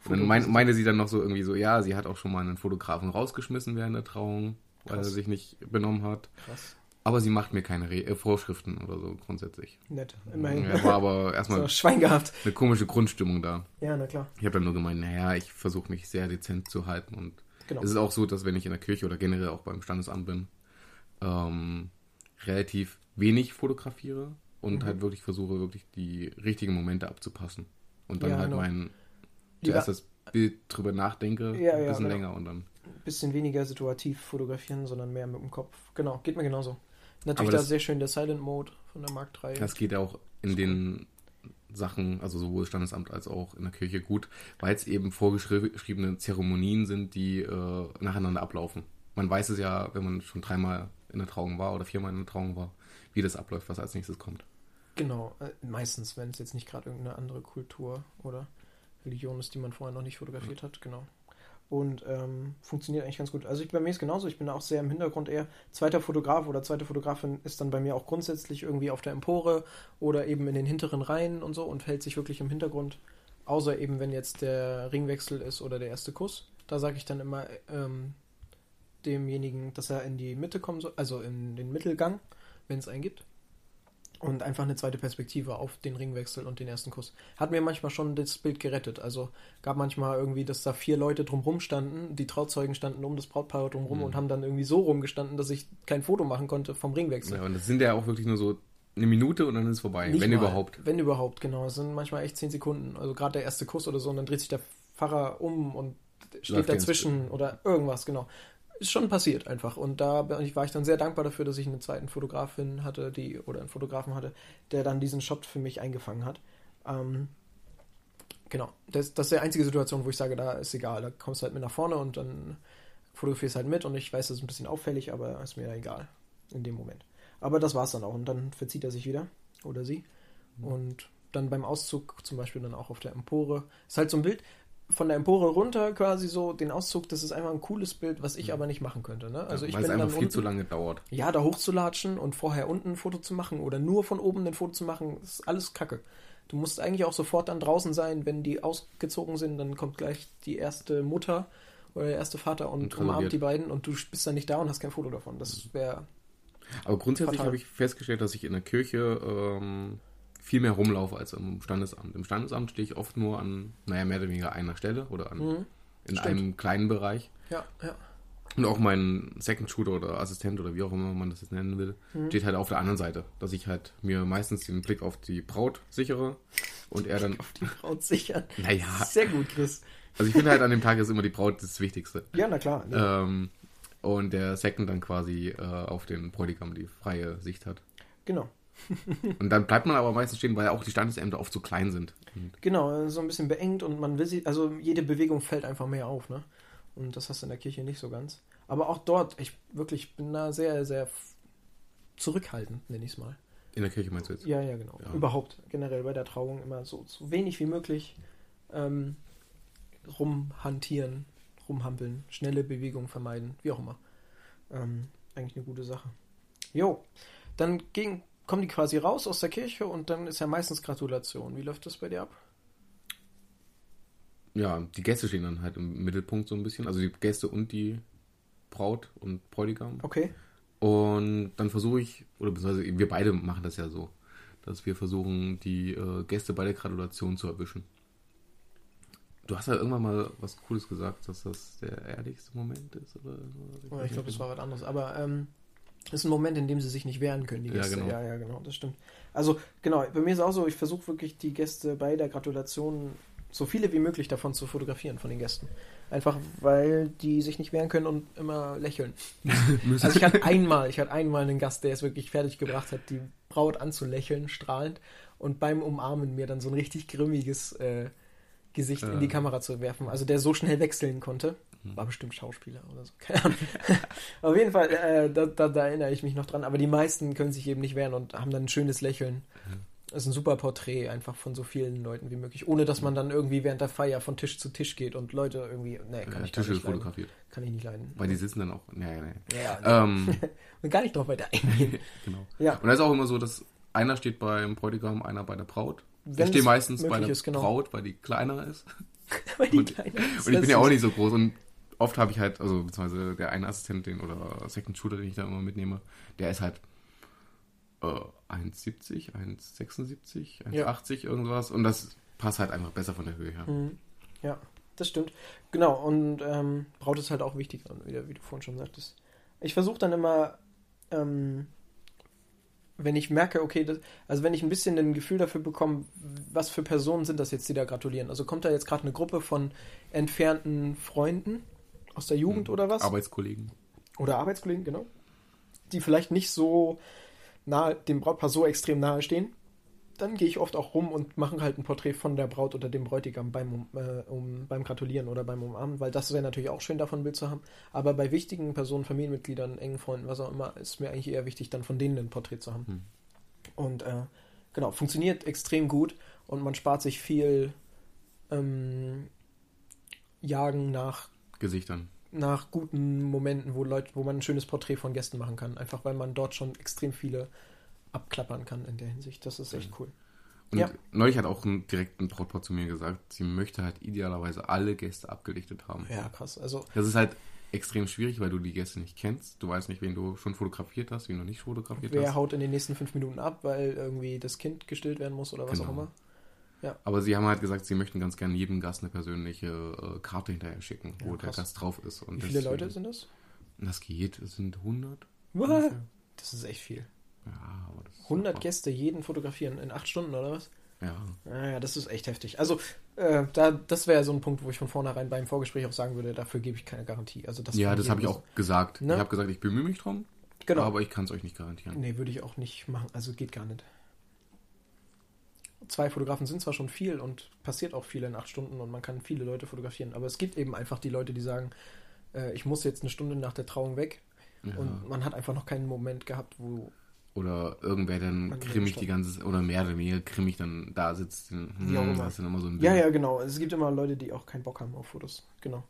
Und dann mein, meinte sie dann noch so irgendwie so, ja, sie hat auch schon mal einen Fotografen rausgeschmissen während der Trauung, weil er Krass. sich nicht benommen hat. krass, Aber sie macht mir keine Re äh, Vorschriften oder so grundsätzlich. nett. Immerhin. Ja, war aber erstmal so, Schwein gehabt. eine komische Grundstimmung da. Ja, na klar. Ich habe dann nur gemeint, naja, ich versuche mich sehr dezent zu halten und Genau. es ist auch so, dass wenn ich in der Kirche oder generell auch beim Standesamt bin, ähm, relativ wenig fotografiere und Mhm. halt wirklich versuche, wirklich die richtigen Momente abzupassen. Und dann Ja, halt genau. mein zuerst das Bild drüber nachdenke, Ja, ein ja, bisschen genau. länger und dann. ein bisschen weniger situativ fotografieren, sondern mehr mit dem Kopf. Genau, geht mir genauso. Natürlich Aber da das- sehr schön der Silent Mode von der Mark III. Das geht ja auch in den Sachen, also sowohl Standesamt als auch in der Kirche gut, weil es eben vorgeschriebene Zeremonien sind, die äh, nacheinander ablaufen. Man weiß es ja, wenn man schon dreimal in der Trauung war oder viermal in der Trauung war, wie das abläuft, was als nächstes kommt. Genau, äh, meistens, wenn es jetzt nicht gerade irgendeine andere Kultur oder Religion ist, die man vorher noch nicht fotografiert hat, genau. Und ähm, funktioniert eigentlich ganz gut. Also ich, bei mir ist genauso, ich bin auch sehr im Hintergrund eher. Zweiter Fotograf oder zweite Fotografin ist dann bei mir auch grundsätzlich irgendwie auf der Empore oder eben in den hinteren Reihen und so und hält sich wirklich im Hintergrund. Außer eben, wenn jetzt der Ringwechsel ist oder der erste Kuss. Da sage ich dann immer ähm, demjenigen, dass er in die Mitte kommen soll, also in den Mittelgang, wenn es einen gibt und einfach eine zweite Perspektive auf den Ringwechsel und den ersten Kuss. Hat mir manchmal schon das Bild gerettet. Also gab manchmal irgendwie, dass da vier Leute drumrum standen, die Trauzeugen standen um das Brautpaar drumrum mhm. und haben dann irgendwie so rumgestanden, dass ich kein Foto machen konnte vom Ringwechsel. Ja, und das sind ja auch wirklich nur so eine Minute und dann ist es vorbei, Nicht wenn mal, überhaupt. Wenn überhaupt, genau. Es sind manchmal echt zehn Sekunden. Also gerade der erste Kuss oder so und dann dreht sich der Pfarrer um und steht Läuft dazwischen oder irgendwas, genau ist schon passiert einfach. Und da war ich dann sehr dankbar dafür, dass ich eine zweiten Fotografin hatte, die, oder einen Fotografen hatte, der dann diesen Shot für mich eingefangen hat. Ähm, genau. Das, das ist die einzige Situation, wo ich sage, da ist egal. Da kommst du halt mit nach vorne und dann fotografierst halt mit und ich weiß, das ist ein bisschen auffällig, aber ist mir egal in dem Moment. Aber das war es dann auch. Und dann verzieht er sich wieder oder sie. Mhm. Und dann beim Auszug zum Beispiel dann auch auf der Empore. Ist halt so ein Bild, von der Empore runter quasi so den Auszug, das ist einfach ein cooles Bild, was ich mhm. aber nicht machen könnte. Ne? Also ja, ich weil bin es einfach viel unten, zu lange dauert. Ja, da hochzulatschen und vorher unten ein Foto zu machen oder nur von oben ein Foto zu machen, ist alles Kacke. Du musst eigentlich auch sofort dann draußen sein, wenn die ausgezogen sind, dann kommt gleich die erste Mutter oder der erste Vater und, und umarmt die beiden und du bist dann nicht da und hast kein Foto davon. Das wäre. Aber grundsätzlich habe ich festgestellt, dass ich in der Kirche ähm, viel mehr rumlaufe als im Standesamt. Im Standesamt stehe ich oft nur an, naja, mehr oder weniger einer Stelle oder an, mhm. in Stimmt. einem kleinen Bereich. Ja, ja. Und auch mein Second Shooter oder Assistent oder wie auch immer man das jetzt nennen will, mhm. steht halt auf der anderen Seite. Dass ich halt mir meistens den Blick auf die Braut sichere und er dann. Auf die Braut sichern. Naja. Sehr gut, Chris. Also ich finde halt an dem Tag ist immer die Braut das Wichtigste. Ja, na klar. Ja. Ähm, und der Second dann quasi äh, auf den Bräutigam die freie Sicht hat. Genau. und dann bleibt man aber meistens stehen, weil auch die Standesämter oft zu klein sind. Genau, so ein bisschen beengt und man will sie, also jede Bewegung fällt einfach mehr auf, ne? Und das hast du in der Kirche nicht so ganz. Aber auch dort, ich wirklich bin da sehr, sehr zurückhaltend, nenne ich es mal. In der Kirche meinst du jetzt? Ja, ja, genau. Ja. Überhaupt, generell bei der Trauung immer so, so wenig wie möglich ähm, rumhantieren, rumhampeln, schnelle Bewegungen vermeiden, wie auch immer. Ähm, eigentlich eine gute Sache. Jo, dann ging, kommen die quasi raus aus der Kirche und dann ist ja meistens Gratulation. Wie läuft das bei dir ab? Ja, die Gäste stehen dann halt im Mittelpunkt so ein bisschen. Also die Gäste und die Braut und Bräutigam. Okay. Und dann versuche ich, oder beziehungsweise wir beide machen das ja so, dass wir versuchen, die äh, Gäste bei der Gratulation zu erwischen. Du hast ja irgendwann mal was Cooles gesagt, dass das der ehrlichste Moment ist, oder? Oh, ich glaube, das war was anderes. Aber ähm, das ist ein Moment, in dem sie sich nicht wehren können, die Gäste. Ja, genau. Ja, ja, genau, das stimmt. Also, genau, bei mir ist es auch so, ich versuche wirklich die Gäste bei der Gratulation so viele wie möglich davon zu fotografieren, von den Gästen. Einfach, weil die sich nicht wehren können und immer lächeln. also ich hatte einmal, ich hatte einmal einen Gast, der es wirklich fertig gebracht hat, die Braut anzulächeln, strahlend, und beim Umarmen mir dann so ein richtig grimmiges äh, Gesicht äh. in die Kamera zu werfen. Also der so schnell wechseln konnte. Hm. War bestimmt Schauspieler oder so. Keine Ahnung. Auf jeden Fall, äh, da, da, da, erinnere ich mich noch dran. Aber die meisten können sich eben nicht wehren und haben dann ein schönes Lächeln. Mhm. Das ist ein super Porträt einfach von so vielen Leuten wie möglich. Ohne dass man dann irgendwie während der Feier von Tisch zu Tisch geht und Leute irgendwie. Nee, kann ja, ich Tische nicht fotografiert. Leiden. Kann ich nicht leiden. Weil die sitzen dann auch. Nee, nee. Ja, ähm, und gar nicht drauf weiter eingehen. genau. Ja. Und da ist auch immer so, dass einer steht beim Bräutigam, einer bei der Braut. Wenn ich stehe meistens bei der ist, genau. Braut, weil die kleiner ist. weil die kleiner ist. Und ich bin ja auch nicht so groß und oft habe ich halt, also beziehungsweise der eine Assistent den, oder Second Shooter, den ich da immer mitnehme, der ist halt äh, 1,70, 1,76, 1,80 ja. irgendwas und das passt halt einfach besser von der Höhe her. Mhm. Ja, das stimmt. Genau, und ähm, Braut ist halt auch wichtig, wie, wie du vorhin schon sagtest. Ich versuche dann immer, ähm, wenn ich merke, okay, das, also wenn ich ein bisschen ein Gefühl dafür bekomme, was für Personen sind das jetzt, die da gratulieren. Also kommt da jetzt gerade eine Gruppe von entfernten Freunden aus der Jugend mhm. oder was? Arbeitskollegen. Oder Arbeitskollegen, genau. Die vielleicht nicht so nahe, dem Brautpaar so extrem nahe stehen. dann gehe ich oft auch rum und mache halt ein Porträt von der Braut oder dem Bräutigam beim, äh, um, beim Gratulieren oder beim Umarmen, weil das wäre natürlich auch schön, davon ein Bild zu haben. Aber bei wichtigen Personen, Familienmitgliedern, engen Freunden, was auch immer, ist mir eigentlich eher wichtig, dann von denen ein Porträt zu haben. Hm. Und äh, genau, funktioniert extrem gut und man spart sich viel ähm, Jagen nach Gesichtern. Nach guten Momenten, wo Leute, wo man ein schönes Porträt von Gästen machen kann. Einfach weil man dort schon extrem viele abklappern kann in der Hinsicht. Das ist echt cool. Und ja. neulich hat auch ein direkten Brautpaar zu mir gesagt, sie möchte halt idealerweise alle Gäste abgelichtet haben. Ja, krass. Also das ist halt extrem schwierig, weil du die Gäste nicht kennst. Du weißt nicht, wen du schon fotografiert hast, wen du nicht fotografiert wer hast. Wer haut in den nächsten fünf Minuten ab, weil irgendwie das Kind gestillt werden muss oder was genau. auch immer. Ja. Aber sie haben halt gesagt, sie möchten ganz gerne jedem Gast eine persönliche äh, Karte hinterher schicken, wo krass. der Gast drauf ist. Und Wie viele deswegen, Leute sind das? Das geht, es sind 100. Was? Das ist echt viel. Ja, aber das 100 Gäste jeden fotografieren in acht Stunden oder was? Ja. Naja, das ist echt heftig. Also, äh, da, das wäre so ein Punkt, wo ich von vornherein beim Vorgespräch auch sagen würde, dafür gebe ich keine Garantie. Also das ja, das habe ich auch gesagt. Ne? Ich habe gesagt, ich bemühe mich drum, genau. aber ich kann es euch nicht garantieren. Nee, würde ich auch nicht machen. Also geht gar nicht. Zwei Fotografen sind zwar schon viel und passiert auch viel in acht Stunden und man kann viele Leute fotografieren, aber es gibt eben einfach die Leute, die sagen, äh, ich muss jetzt eine Stunde nach der Trauung weg ja. und man hat einfach noch keinen Moment gehabt, wo oder irgendwer dann grimmig die ganze oder mehr oder weniger grimmig dann da sitzt. Hm, ja, dann immer so ein Bild. Ja, ja, genau. Es gibt immer Leute, die auch keinen Bock haben auf Fotos. Genau.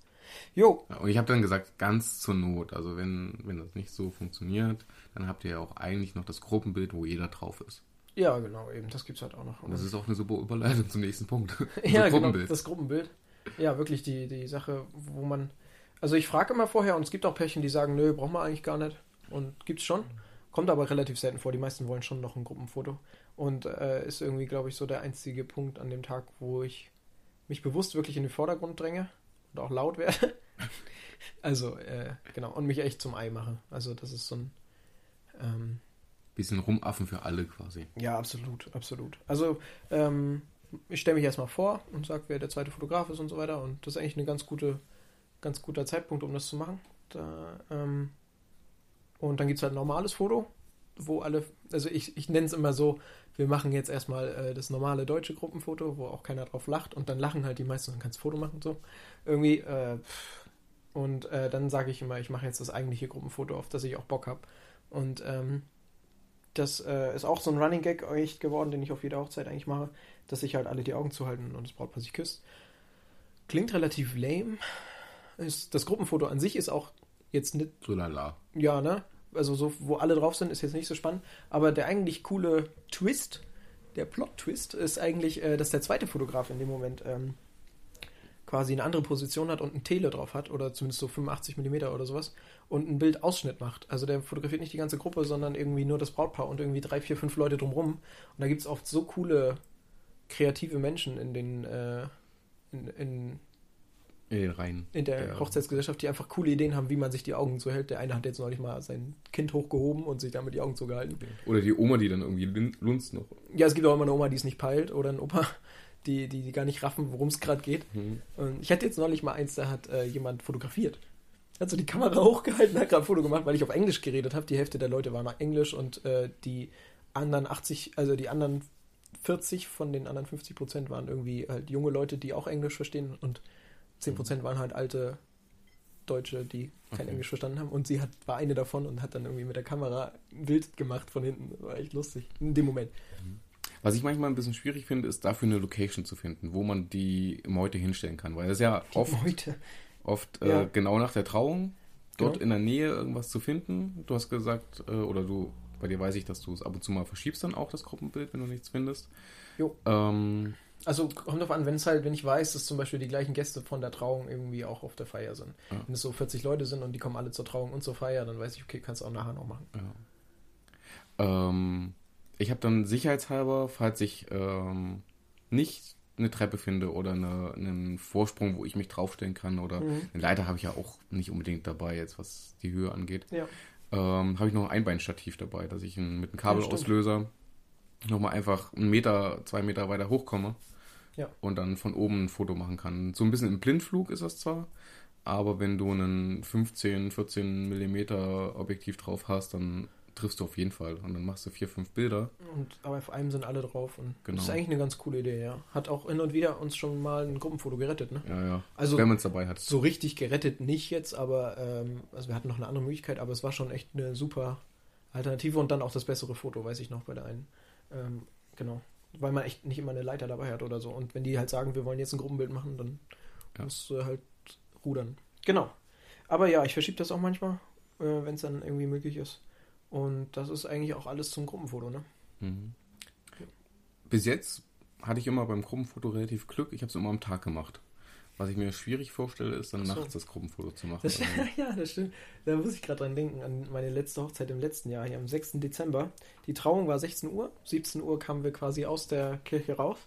Jo. Ja, und ich habe dann gesagt, ganz zur Not. Also wenn, wenn das nicht so funktioniert, dann habt ihr ja auch eigentlich noch das Gruppenbild, wo jeder drauf ist. Ja, genau, eben. Das gibt es halt auch noch. Und das ist auch eine super Überleitung zum nächsten Punkt. ja, genau, das Gruppenbild. Ja, wirklich die, die Sache, wo man. Also ich frage immer vorher und es gibt auch Pärchen, die sagen, nö, brauchen wir eigentlich gar nicht. Und gibt's schon. Kommt aber relativ selten vor. Die meisten wollen schon noch ein Gruppenfoto. Und äh, ist irgendwie, glaube ich, so der einzige Punkt an dem Tag, wo ich mich bewusst wirklich in den Vordergrund dränge und auch laut werde. also, äh, genau. Und mich echt zum Ei mache. Also, das ist so ein. Ähm, Bisschen rumaffen für alle quasi. Ja, absolut, absolut. Also, ähm, ich stelle mich erstmal vor und sage, wer der zweite Fotograf ist und so weiter. Und das ist eigentlich ein ganz gute, ganz guter Zeitpunkt, um das zu machen. Da, ähm, und dann gibt es halt ein normales Foto, wo alle, also ich, ich nenne es immer so, wir machen jetzt erstmal äh, das normale deutsche Gruppenfoto, wo auch keiner drauf lacht und dann lachen halt die meisten und kannst Foto machen so. Irgendwie, äh, und äh, dann sage ich immer, ich mache jetzt das eigentliche Gruppenfoto, auf das ich auch Bock habe. Und ähm, das äh, ist auch so ein Running Gag echt geworden, den ich auf jeder Hochzeit eigentlich mache, dass sich halt alle die Augen zuhalten und das Brautpaar sich küsst. Klingt relativ lame. Ist, das Gruppenfoto an sich ist auch jetzt nicht. So lala. Ja, ne? also so, wo alle drauf sind, ist jetzt nicht so spannend. Aber der eigentlich coole Twist, der Plot-Twist, ist eigentlich, äh, dass der zweite Fotograf in dem Moment ähm, quasi eine andere Position hat und ein Tele drauf hat, oder zumindest so 85 mm oder sowas, und ein Bildausschnitt macht. Also der fotografiert nicht die ganze Gruppe, sondern irgendwie nur das Brautpaar und irgendwie drei, vier, fünf Leute drumrum. Und da gibt es oft so coole, kreative Menschen in den, äh, in, in in Reihen. In der ja. Hochzeitsgesellschaft, die einfach coole Ideen haben, wie man sich die Augen zuhält. Der eine hat jetzt neulich mal sein Kind hochgehoben und sich damit die Augen zugehalten. Oder die Oma, die dann irgendwie lunzt noch. Ja, es gibt auch immer eine Oma, die es nicht peilt oder ein Opa, die, die, die gar nicht raffen, worum es gerade geht. Mhm. Und ich hatte jetzt neulich mal eins, da hat äh, jemand fotografiert. Hat so die Kamera hochgehalten, hat gerade ein Foto gemacht, weil ich auf Englisch geredet habe. Die Hälfte der Leute waren nach Englisch und äh, die anderen 80, also die anderen 40 von den anderen 50 Prozent waren irgendwie halt junge Leute, die auch Englisch verstehen und 10% waren halt alte Deutsche, die kein okay. Englisch verstanden haben. Und sie hat, war eine davon und hat dann irgendwie mit der Kamera ein Bild gemacht von hinten. Das war echt lustig. In dem Moment. Mhm. Was ich manchmal ein bisschen schwierig finde, ist dafür eine Location zu finden, wo man die Meute hinstellen kann. Weil das ja die oft, Meute. oft äh, ja. genau nach der Trauung dort genau. in der Nähe irgendwas zu finden. Du hast gesagt, äh, oder du, bei dir weiß ich, dass du es ab und zu mal verschiebst dann auch, das Gruppenbild, wenn du nichts findest. Jo. Ähm, also kommt drauf an, wenn es halt, wenn ich weiß, dass zum Beispiel die gleichen Gäste von der Trauung irgendwie auch auf der Feier sind. Ja. Wenn es so 40 Leute sind und die kommen alle zur Trauung und zur Feier, dann weiß ich, okay, kannst du auch nachher noch machen. Ja. Ähm, ich habe dann sicherheitshalber, falls ich ähm, nicht eine Treppe finde oder eine, einen Vorsprung, wo ich mich draufstellen kann oder mhm. eine Leiter habe ich ja auch nicht unbedingt dabei, jetzt was die Höhe angeht. Ja. Ähm, habe ich noch ein Einbeinstativ dabei, dass ich ein, mit einem Kabelauslöser nochmal einfach einen Meter, zwei Meter weiter hochkomme ja. und dann von oben ein Foto machen kann. So ein bisschen im Blindflug ist das zwar, aber wenn du einen 15, 14 Millimeter Objektiv drauf hast, dann triffst du auf jeden Fall. Und dann machst du vier, fünf Bilder. Und, aber auf einem sind alle drauf. Und Genau. Das ist eigentlich eine ganz coole Idee, ja. Hat auch hin und wieder uns schon mal ein Gruppenfoto gerettet, ne? Ja, ja. Also- Wenn man es dabei hat. So richtig gerettet nicht jetzt, aber ähm, also wir hatten noch eine andere Möglichkeit, aber es war schon echt eine super Alternative und dann auch das bessere Foto, weiß ich noch bei der einen. Ähm, genau. Weil man echt nicht immer eine Leiter dabei hat oder so. Und wenn die halt sagen, wir wollen jetzt ein Gruppenbild machen, dann Ja. musst du halt rudern. Genau. Aber ja, ich verschiebe das auch manchmal, äh, wenn es dann irgendwie möglich ist. Und das ist eigentlich auch alles zum Gruppenfoto, ne? Mhm. Bis jetzt hatte ich immer beim Gruppenfoto relativ Glück. Ich habe es immer am Tag gemacht. Was ich mir schwierig vorstelle, ist dann so. nachts das Gruppenfoto zu machen. Das, ja, das stimmt. Da muss ich gerade dran denken, an meine letzte Hochzeit im letzten Jahr, hier am 6. Dezember. Die Trauung war 16 Uhr. 17 Uhr kamen wir quasi aus der Kirche raus.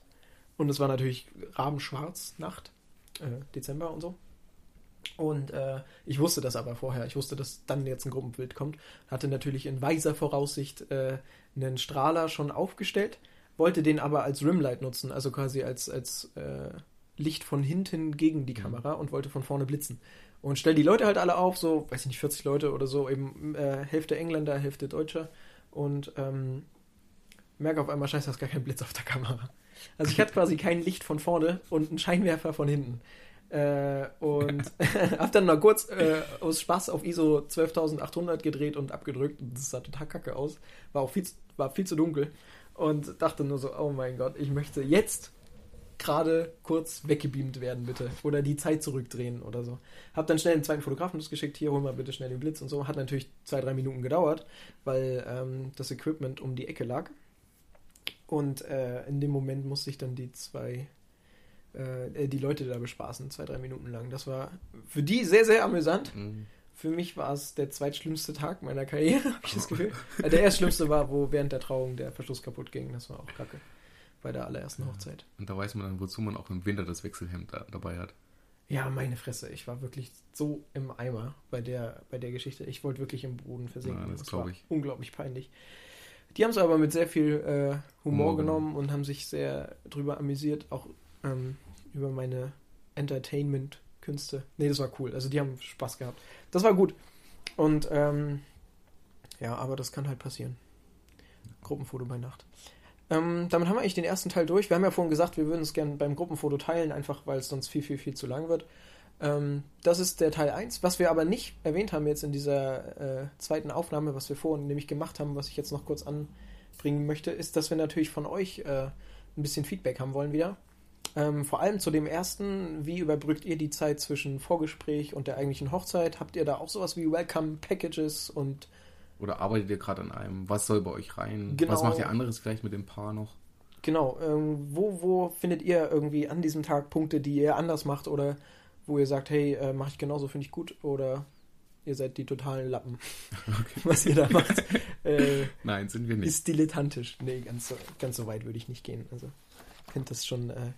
Und es war natürlich rabenschwarz, Nacht, äh, Dezember und so. Und äh, ich wusste das aber vorher. Ich wusste, dass dann jetzt ein Gruppenbild kommt. Hatte natürlich in weiser Voraussicht äh, einen Strahler schon aufgestellt, wollte den aber als Rimlight nutzen, also quasi als, als äh, Licht von hinten gegen die Kamera und wollte von vorne blitzen. Und stell die Leute halt alle auf, so, weiß ich nicht, 40 Leute oder so, eben äh, Hälfte Engländer, Hälfte Deutscher. Und ähm, merke auf einmal, scheiße, da ist gar kein Blitz auf der Kamera. Also ich hatte quasi kein Licht von vorne und einen Scheinwerfer von hinten. Äh, und hab dann mal kurz äh, aus Spaß auf ISO 12800 gedreht und abgedrückt. Und das sah total kacke aus. War auch viel, zu- war viel zu dunkel. Und dachte nur so, oh mein Gott, ich möchte jetzt gerade kurz weggebeamt werden, bitte. Oder die Zeit zurückdrehen oder so. Hab dann schnell einen zweiten Fotografen das geschickt, hier hol mal bitte schnell den Blitz und so. Hat natürlich zwei, drei Minuten gedauert, weil ähm, das Equipment um die Ecke lag. Und äh, in dem Moment musste ich dann die zwei, äh, die Leute da bespaßen, zwei, drei Minuten lang. Das war für die sehr, sehr amüsant. Mhm. Für mich war es der zweitschlimmste Tag meiner Karriere, habe ich das Gefühl. Äh, Der erstschlimmste war, wo während der Trauung der Verschluss kaputt ging. Das war auch kacke. Bei der allerersten Hochzeit. Und da weiß man dann, wozu man auch im Winter das Wechselhemd da, dabei hat. Ja, meine Fresse. Ich war wirklich so im Eimer bei der, bei der Geschichte. Ich wollte wirklich im Boden versinken. Ja, das war glaub ich. unglaublich peinlich. Die haben es aber mit sehr viel äh, Humor Humor genommen und haben sich sehr drüber amüsiert, auch ähm, über meine Entertainment-Künste. Nee, das war cool. Also die haben Spaß gehabt. Das war gut. Und ähm, ja, aber das kann halt passieren. Gruppenfoto bei Nacht. Ähm, damit haben wir eigentlich den ersten Teil durch. Wir haben ja vorhin gesagt, wir würden es gerne beim Gruppenfoto teilen, einfach weil es sonst viel, viel, viel zu lang wird. Ähm, das ist der Teil 1. Was wir aber nicht erwähnt haben jetzt in dieser äh, zweiten Aufnahme, was wir vorhin nämlich gemacht haben, was ich jetzt noch kurz anbringen möchte, ist, dass wir natürlich von euch äh, ein bisschen Feedback haben wollen wieder. Ähm, vor allem zu dem ersten, wie überbrückt ihr die Zeit zwischen Vorgespräch und der eigentlichen Hochzeit? Habt ihr da auch sowas wie Welcome Packages und Oder arbeitet ihr gerade an einem? Was soll bei euch rein? Genau. Was macht ihr anderes vielleicht mit dem Paar noch? Genau, ähm, wo, wo findet ihr irgendwie an diesem Tag Punkte, die ihr anders macht oder wo ihr sagt, hey, äh, mache ich genauso, finde ich gut oder ihr seid die totalen Lappen, was ihr da macht, äh, Nein, sind wir nicht. ist dilettantisch. Nee, ganz so, ganz so weit würde ich nicht gehen. Also, ich finde das schon äh,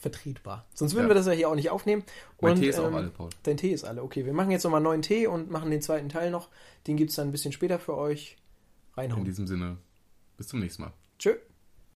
vertretbar. Sonst würden Ja. wir das ja hier auch nicht aufnehmen. mein Und, Tee ist auch ähm, alle, Paul. Dein Tee ist alle. Okay, wir machen jetzt nochmal einen neuen Tee und machen den zweiten Teil noch. Den gibt es dann ein bisschen später für euch. In Reinhauen. diesem Sinne, bis zum nächsten Mal. Tschö.